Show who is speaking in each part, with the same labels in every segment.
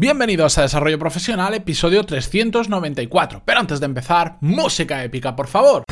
Speaker 1: Bienvenidos a Desarrollo Profesional, episodio 394. Pero antes de empezar, música épica, por favor.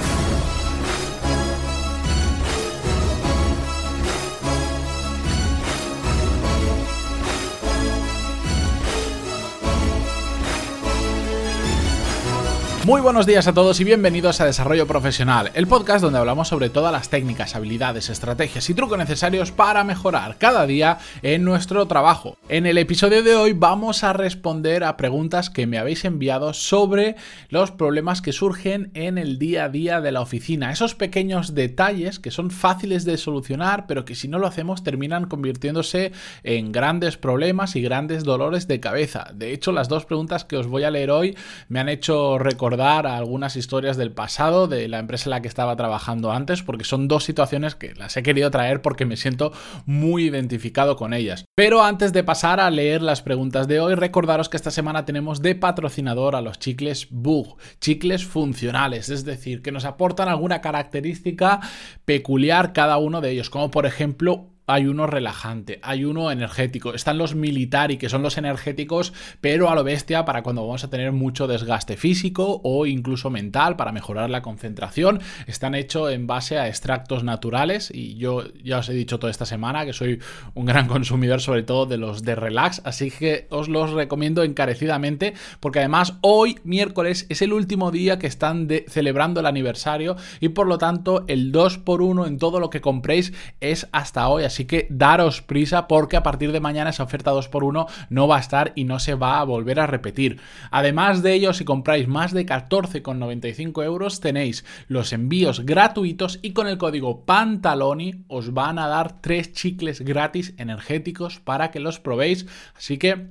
Speaker 1: Muy buenos días a todos y bienvenidos a Desarrollo Profesional, el podcast donde hablamos sobre todas las técnicas, habilidades, estrategias y trucos necesarios para mejorar cada día en nuestro trabajo. En el episodio de hoy vamos a responder a preguntas que me habéis enviado sobre los problemas que surgen en el día a día de la oficina, esos pequeños detalles que son fáciles de solucionar, pero que si no lo hacemos terminan convirtiéndose en grandes problemas y grandes dolores de cabeza. De hecho, las dos preguntas que os voy a leer hoy me han hecho recordar algunas historias del pasado de la empresa en la que estaba trabajando antes, porque son dos situaciones que las he querido traer porque me siento muy identificado con ellas. Pero antes de pasar a leer las preguntas de hoy, recordaros que esta semana tenemos de patrocinador a los chicles Bug, chicles funcionales, es decir, que nos aportan alguna característica peculiar cada uno de ellos, como por ejemplo hay uno relajante, hay uno energético, están los militari, que son los energéticos, pero a lo bestia para cuando vamos a tener mucho desgaste físico o incluso mental para mejorar la concentración. Están hechos en base a extractos naturales y yo ya os he dicho toda esta semana que soy un gran consumidor sobre todo de los de relax, así que os los recomiendo encarecidamente porque además hoy miércoles es el último día que están celebrando el aniversario y por lo tanto el 2x1 en todo lo que compréis es hasta hoy. Que daros prisa porque a partir de mañana esa oferta 2x1 no va a estar y no se va a volver a repetir. Además de ello, si compráis más de 14,95 euros, tenéis los envíos gratuitos y con el código PANTALONI os van a dar tres chicles gratis energéticos para que los probéis. Así que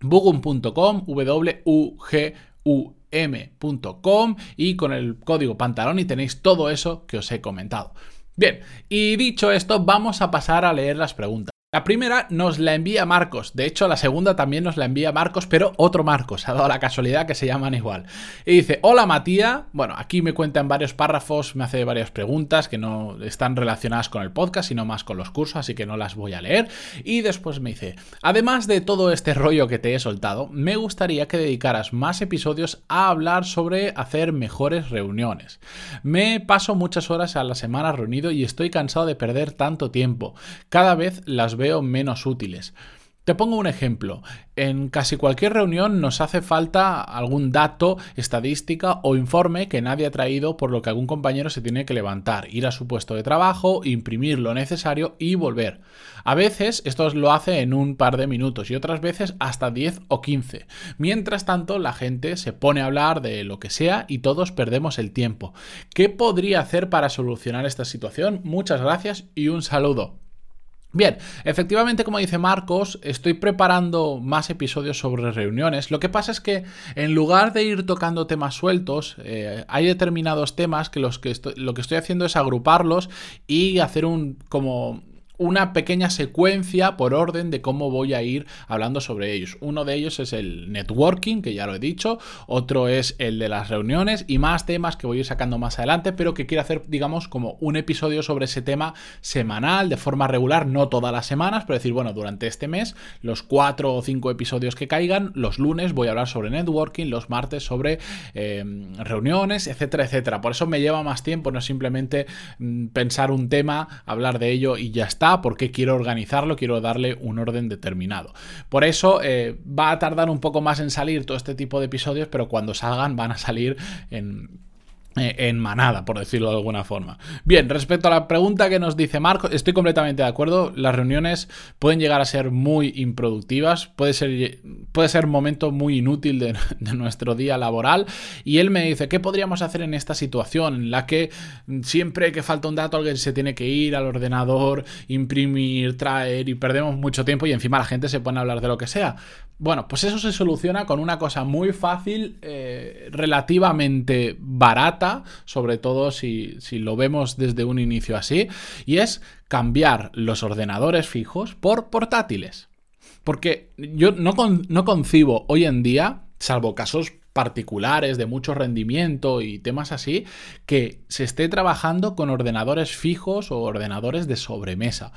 Speaker 1: bugum.com, w u g u m.com y con el código PANTALONI tenéis todo eso que os he comentado. Bien, y dicho esto, vamos a pasar a leer las preguntas. La primera nos la envía Marcos, de hecho la segunda también nos la envía Marcos, pero otro Marcos, ha dado la casualidad que se llaman igual. Y dice, hola Matías, bueno, aquí me cuenta en varios párrafos, me hace varias preguntas que no están relacionadas con el podcast, sino más con los cursos, así que no las voy a leer. Y después me dice, además de todo este rollo que te he soltado, me gustaría que dedicaras más episodios a hablar sobre hacer mejores reuniones. Me paso muchas horas a la semana reunido y estoy cansado de perder tanto tiempo. Cada vez las veo menos útiles. Te pongo un ejemplo. En casi cualquier reunión nos hace falta algún dato, estadística o informe que nadie ha traído por lo que algún compañero se tiene que levantar, ir a su puesto de trabajo, imprimir lo necesario y volver. A veces esto lo hace en un par de minutos y otras veces hasta 10 o 15. Mientras tanto, la gente se pone a hablar de lo que sea y todos perdemos el tiempo. ¿Qué podría hacer para solucionar esta situación? Muchas gracias y un saludo. Bien, efectivamente, como dice Marcos, estoy preparando más episodios sobre reuniones. Lo que pasa es que en lugar de ir tocando temas sueltos, eh, hay determinados temas que, los que lo que estoy haciendo es agruparlos y hacer un como una pequeña secuencia por orden de cómo voy a ir hablando sobre ellos. Uno de ellos es el networking, que ya lo he dicho, otro es el de las reuniones y más temas que voy a ir sacando más adelante, pero que quiero hacer, digamos, como un episodio sobre ese tema semanal, de forma regular, no todas las semanas, pero decir, bueno, durante este mes, los cuatro o cinco episodios que caigan, los lunes voy a hablar sobre networking, los martes sobre em, reuniones, etcétera, etcétera. Por eso me lleva más tiempo, no simplemente mm, pensar un tema, hablar de ello y ya está porque quiero organizarlo, quiero darle un orden determinado. Por eso eh, va a tardar un poco más en salir todo este tipo de episodios, pero cuando salgan van a salir en en manada, por decirlo de alguna forma. Bien, respecto a la pregunta que nos dice Marco, estoy completamente de acuerdo. Las reuniones pueden llegar a ser muy improductivas, puede ser, puede ser momento muy inútil de, nuestro día laboral. Y él me dice, ¿qué podríamos hacer en esta situación en la que siempre que falta un dato alguien se tiene que ir al ordenador, imprimir, traer y perdemos mucho tiempo y encima la gente se pone a hablar de lo que sea? Bueno, pues eso se soluciona con una cosa muy fácil, eh, relativamente barata, sobre todo si, lo vemos desde un inicio así, y es cambiar los ordenadores fijos por portátiles. Porque yo no, no concibo hoy en día, salvo casos particulares de mucho rendimiento y temas así, que se esté trabajando con ordenadores fijos o ordenadores de sobremesa.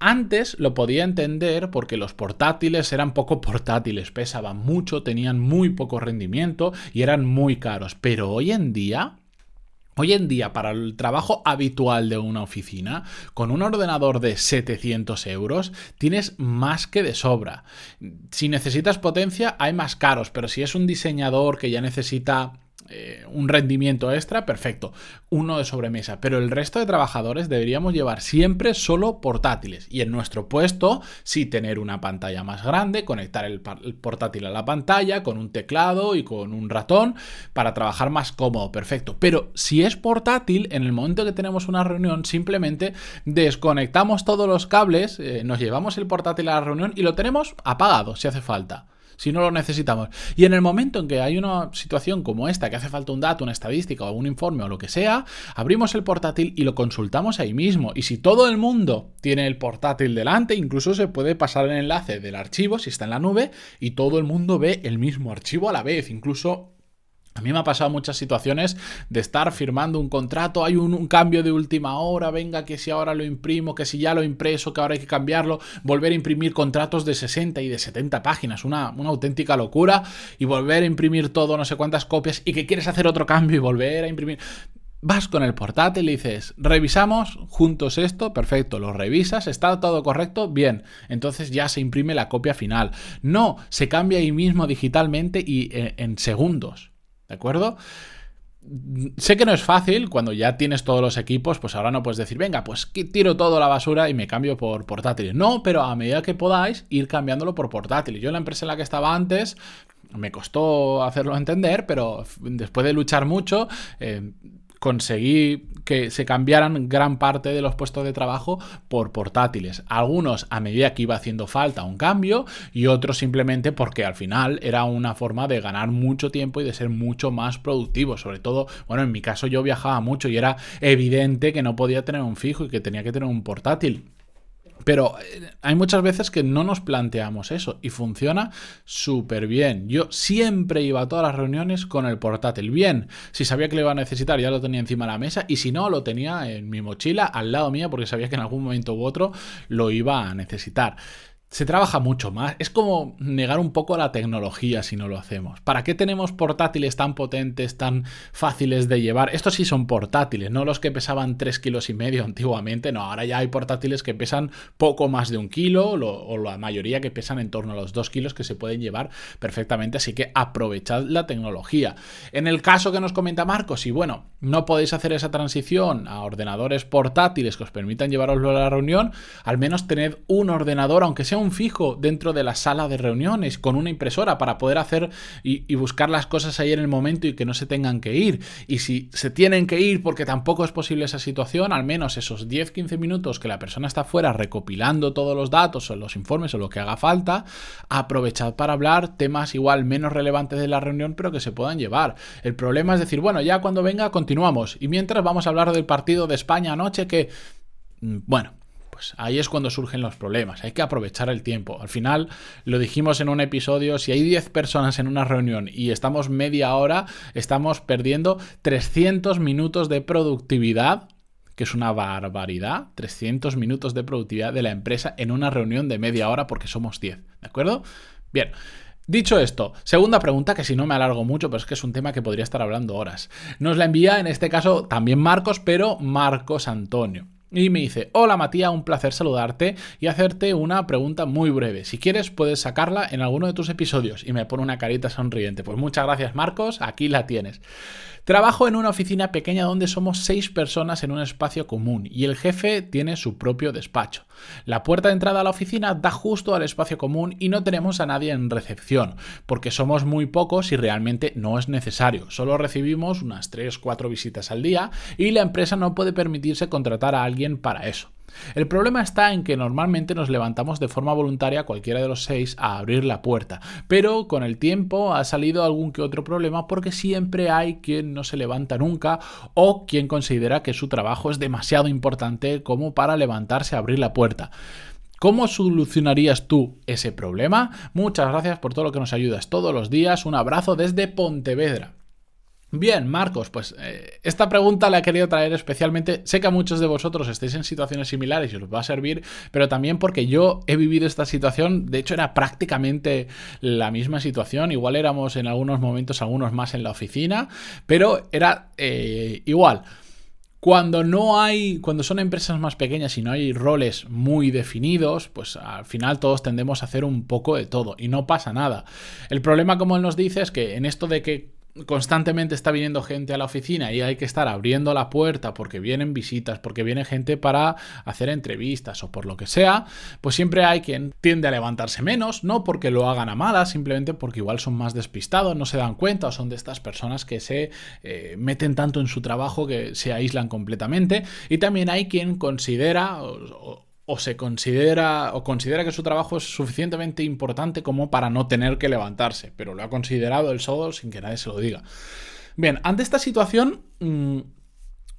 Speaker 1: Antes lo podía entender porque los portátiles eran poco portátiles, pesaban mucho, tenían muy poco rendimiento y eran muy caros. Pero hoy en día, Hoy en día, para el trabajo habitual de una oficina, con un ordenador de 700 euros, tienes más que de sobra. Si necesitas potencia, hay más caros, pero si es un diseñador que ya necesita eh, un rendimiento extra, perfecto, uno de sobremesa, pero el resto de trabajadores deberíamos llevar siempre solo portátiles. Y en nuestro puesto sí tener una pantalla más grande, conectar el, portátil a la pantalla con un teclado y con un ratón para trabajar más cómodo, perfecto, pero si es portátil, en el momento que tenemos una reunión simplemente desconectamos todos los cables, eh, nos llevamos el portátil a la reunión y lo tenemos apagado si hace falta si no lo necesitamos. Y en el momento en que hay una situación como esta, que hace falta un dato, una estadística o un informe o lo que sea, abrimos el portátil y lo consultamos ahí mismo. Y si todo el mundo tiene el portátil delante, incluso se puede pasar el enlace del archivo si está en la nube y todo el mundo ve el mismo archivo a la vez. Incluso a mí me ha pasado muchas situaciones de estar firmando un contrato, hay un, cambio de última hora, venga que si ahora lo imprimo, que si ya lo impreso, que ahora hay que cambiarlo, volver a imprimir contratos de 60 y de 70 páginas, una, una auténtica locura, y volver a imprimir todo, no sé cuántas copias, y que quieres hacer otro cambio y volver a imprimir. Vas con el portátil y dices, revisamos juntos esto, perfecto, lo revisas, está todo correcto, bien, entonces ya se imprime la copia final. No, se cambia ahí mismo digitalmente y eh, en segundos. ¿De acuerdo? Sé que no es fácil cuando ya tienes todos los equipos, pues ahora no puedes decir, venga, pues tiro todo a la basura y me cambio por portátiles. No, pero a medida que podáis, ir cambiándolo por portátiles. Yo en la empresa en la que estaba antes, me costó hacerlo entender, pero después de luchar mucho, eh, conseguí que se cambiaran gran parte de los puestos de trabajo por portátiles. Algunos a medida que iba haciendo falta un cambio y otros simplemente porque al final era una forma de ganar mucho tiempo y de ser mucho más productivo. Sobre todo, bueno, en mi caso yo viajaba mucho y era evidente que no podía tener un fijo y que tenía que tener un portátil. Pero eh, hay muchas veces que no nos planteamos eso y funciona súper bien. Yo siempre iba a todas las reuniones con el portátil. Bien, si sabía que lo iba a necesitar ya lo tenía encima de la mesa y si no lo tenía en mi mochila al lado mía porque sabía que en algún momento u otro lo iba a necesitar se trabaja mucho más. Es como negar un poco la tecnología si no lo hacemos. ¿Para qué tenemos portátiles tan potentes, tan fáciles de llevar? Estos sí son portátiles, no los que pesaban 3 kilos y medio antiguamente. No, ahora ya hay portátiles que pesan poco más de un kilo o la mayoría que pesan en torno a los 2 kilos que se pueden llevar perfectamente. Así que aprovechad la tecnología. En el caso que nos comenta Marcos, y bueno, no podéis hacer esa transición a ordenadores portátiles que os permitan llevaroslo a la reunión, al menos tened un ordenador, aunque sea un fijo dentro de la sala de reuniones con una impresora para poder hacer y, buscar las cosas ahí en el momento y que no se tengan que ir. Y si se tienen que ir porque tampoco es posible esa situación, al menos esos 10-15 minutos que la persona está fuera recopilando todos los datos o los informes o lo que haga falta, aprovechad para hablar temas igual menos relevantes de la reunión pero que se puedan llevar. El problema es decir, bueno, ya cuando venga continuamos y mientras vamos a hablar del partido de España anoche que, mm, bueno, pues ahí es cuando surgen los problemas. Hay que aprovechar el tiempo. Al final, lo dijimos en un episodio, si hay 10 personas en una reunión y estamos media hora, estamos perdiendo 300 minutos de productividad que es una barbaridad, 300 minutos de productividad de la empresa en una reunión de media hora porque somos 10, ¿de acuerdo? Bien. Dicho esto, segunda pregunta, que si no me alargo mucho, pero es que es un tema que podría estar hablando horas. Nos la envía en este caso también Marcos, pero Marcos Antonio. Y me dice, hola Matías, un placer saludarte y hacerte una pregunta muy breve. Si quieres puedes sacarla en alguno de tus episodios y me pone una carita sonriente. Pues muchas gracias Marcos, aquí la tienes. Trabajo en una oficina pequeña donde somos seis personas en un espacio común y el jefe tiene su propio despacho. La puerta de entrada a la oficina da justo al espacio común y no tenemos a nadie en recepción, porque somos muy pocos y realmente no es necesario. Solo recibimos unas 3-4 visitas al día y la empresa no puede permitirse contratar a alguien para eso. El problema está en que normalmente nos levantamos de forma voluntaria cualquiera de los seis a abrir la puerta, pero con el tiempo ha salido algún que otro problema porque siempre hay quien no se levanta nunca o quien considera que su trabajo es demasiado importante como para levantarse a abrir la puerta. ¿Cómo solucionarías tú ese problema? Muchas gracias por todo lo que nos ayudas todos los días. Un abrazo desde Pontevedra. Bien, Marcos, pues eh, esta pregunta la he querido traer especialmente. Sé que a muchos de vosotros estáis en situaciones similares y os va a servir, pero también porque yo he vivido esta situación. De hecho, era prácticamente la misma situación. Igual éramos en algunos momentos, algunos más en la oficina, pero era eh, igual. Cuando no hay, cuando son empresas más pequeñas y no hay roles muy definidos, pues al final todos tendemos a hacer un poco de todo y no pasa nada. El problema, como él nos dice, es que en esto de que constantemente está viniendo gente a la oficina y hay que estar abriendo la puerta porque vienen visitas, porque viene gente para hacer entrevistas o por lo que sea, pues siempre hay quien tiende a levantarse menos, no porque lo hagan a malas, simplemente porque igual son más despistados, no se dan cuenta o son de estas personas que se eh, meten tanto en su trabajo que se aíslan completamente. Y también hay quien considera se considera o considera que su trabajo es suficientemente importante como para no tener que levantarse, pero lo ha considerado el solo sin que nadie se lo diga. Bien, ante esta situación, mm,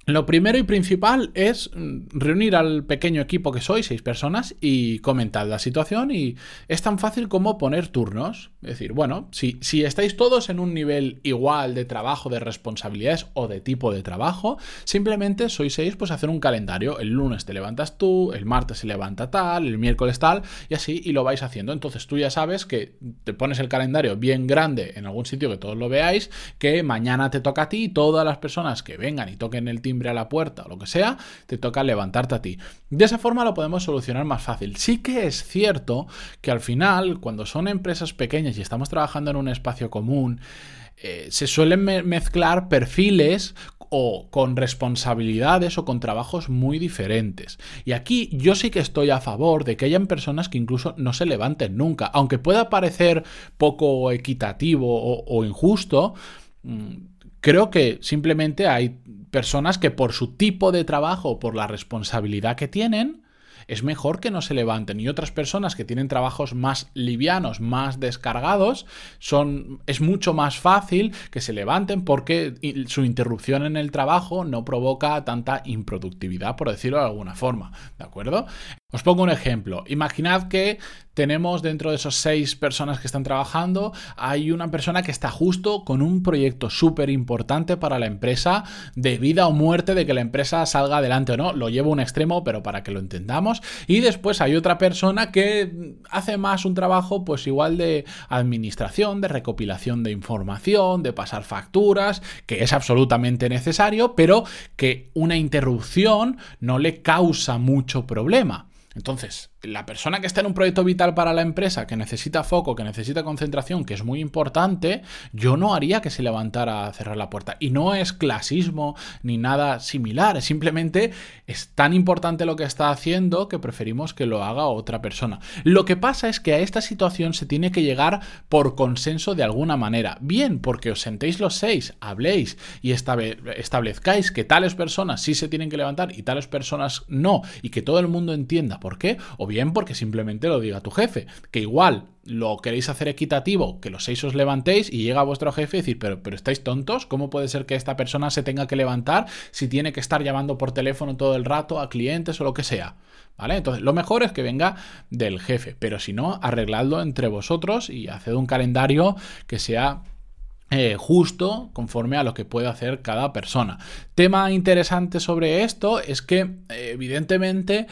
Speaker 1: lo primero y principal es mm, reunir al pequeño equipo que sois, seis personas, y comentar la situación. Y es tan fácil como poner turnos. Es decir, bueno, si, si estáis todos en un nivel igual de trabajo, de responsabilidades o de tipo de trabajo, simplemente sois seis, pues hacer un calendario. El lunes te levantas tú, el martes se levanta tal, el miércoles tal, y así, y lo vais haciendo. Entonces tú ya sabes que te pones el calendario bien grande en algún sitio que todos lo veáis, que mañana te toca a ti, todas las personas que vengan y toquen el timbre a la puerta o lo que sea, te toca levantarte a ti. De esa forma lo podemos solucionar más fácil. Sí que es cierto que al final, cuando son empresas pequeñas y estamos trabajando en un espacio común, eh, se suelen mezclar perfiles o con responsabilidades o con trabajos muy diferentes. Y aquí yo sí que estoy a favor de que hayan personas que incluso no se levanten nunca, aunque pueda parecer poco equitativo o, injusto. Mm, creo que simplemente hay personas que por su tipo de trabajo, por la responsabilidad que tienen, es mejor que no se levanten. Y otras personas que tienen trabajos más livianos, más descargados, son, es mucho más fácil que se levanten porque su interrupción en el trabajo no provoca tanta improductividad, por decirlo de alguna forma. ¿De acuerdo? Os pongo un ejemplo. Imaginad que tenemos dentro de esos seis personas que están trabajando, hay una persona que está justo con un proyecto súper importante para la empresa, de vida o muerte, de que la empresa salga adelante o no. Lo llevo a un extremo, pero para que lo entendamos. Y después hay otra persona que hace más un trabajo, pues igual de administración, de recopilación de información, de pasar facturas, que es absolutamente necesario, pero que una interrupción no le causa mucho problema. Entonces, la persona que está en un proyecto vital para la empresa, que necesita foco, que necesita concentración, que es muy importante, yo no haría que se levantara a cerrar la puerta. Y no es clasismo ni nada similar, simplemente es tan importante lo que está haciendo que preferimos que lo haga otra persona. Lo que pasa es que a esta situación se tiene que llegar por consenso de alguna manera. Bien, porque os sentéis los seis, habléis y establezcáis que tales personas sí se tienen que levantar y tales personas no, y que todo el mundo entienda por qué, bien porque simplemente lo diga tu jefe, que igual lo queréis hacer equitativo, que los seis os levantéis y llega vuestro jefe y decir, pero, pero estáis tontos, ¿cómo puede ser que esta persona se tenga que levantar si tiene que estar llamando por teléfono todo el rato a clientes o lo que sea? ¿Vale? Entonces, lo mejor es que venga del jefe, pero si no, arregladlo entre vosotros y haced un calendario que sea eh, justo conforme a lo que puede hacer cada persona. Tema interesante sobre esto es que, evidentemente,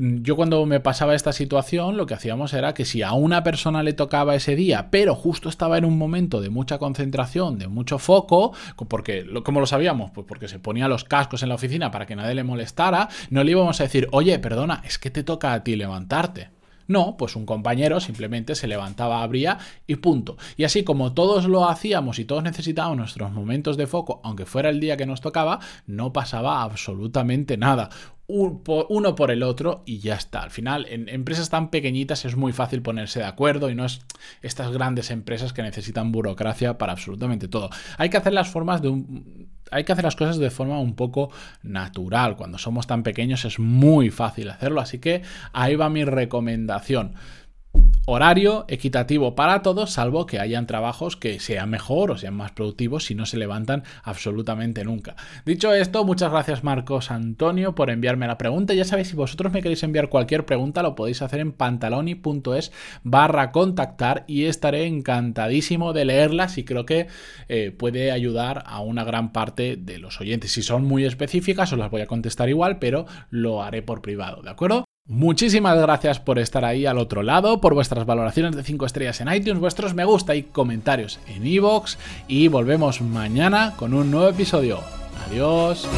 Speaker 1: yo cuando me pasaba esta situación, lo que hacíamos era que si a una persona le tocaba ese día, pero justo estaba en un momento de mucha concentración, de mucho foco, porque, ¿cómo lo sabíamos? Pues porque se ponía los cascos en la oficina para que nadie le molestara, no le íbamos a decir, oye, perdona, es que te toca a ti levantarte. No, pues un compañero simplemente se levantaba, abría y punto. Y así como todos lo hacíamos y todos necesitábamos nuestros momentos de foco, aunque fuera el día que nos tocaba, no pasaba absolutamente nada uno por el otro y ya está. Al final, en empresas tan pequeñitas es muy fácil ponerse de acuerdo y no es estas grandes empresas que necesitan burocracia para absolutamente todo. Hay que hacer las formas de un, hay que hacer las cosas de forma un poco natural. Cuando somos tan pequeños es muy fácil hacerlo, así que ahí va mi recomendación. Horario equitativo para todos, salvo que hayan trabajos que sean mejor o sean más productivos si no se levantan absolutamente nunca. Dicho esto, muchas gracias Marcos Antonio por enviarme la pregunta. Ya sabéis, si vosotros me queréis enviar cualquier pregunta, lo podéis hacer en pantaloni.es barra contactar y estaré encantadísimo de leerlas y creo que eh, puede ayudar a una gran parte de los oyentes. Si son muy específicas, os las voy a contestar igual, pero lo haré por privado, ¿de acuerdo? Muchísimas gracias por estar ahí al otro lado, por vuestras valoraciones de 5 estrellas en iTunes, vuestros me gusta y comentarios en iVoox y volvemos mañana con un nuevo episodio. Adiós.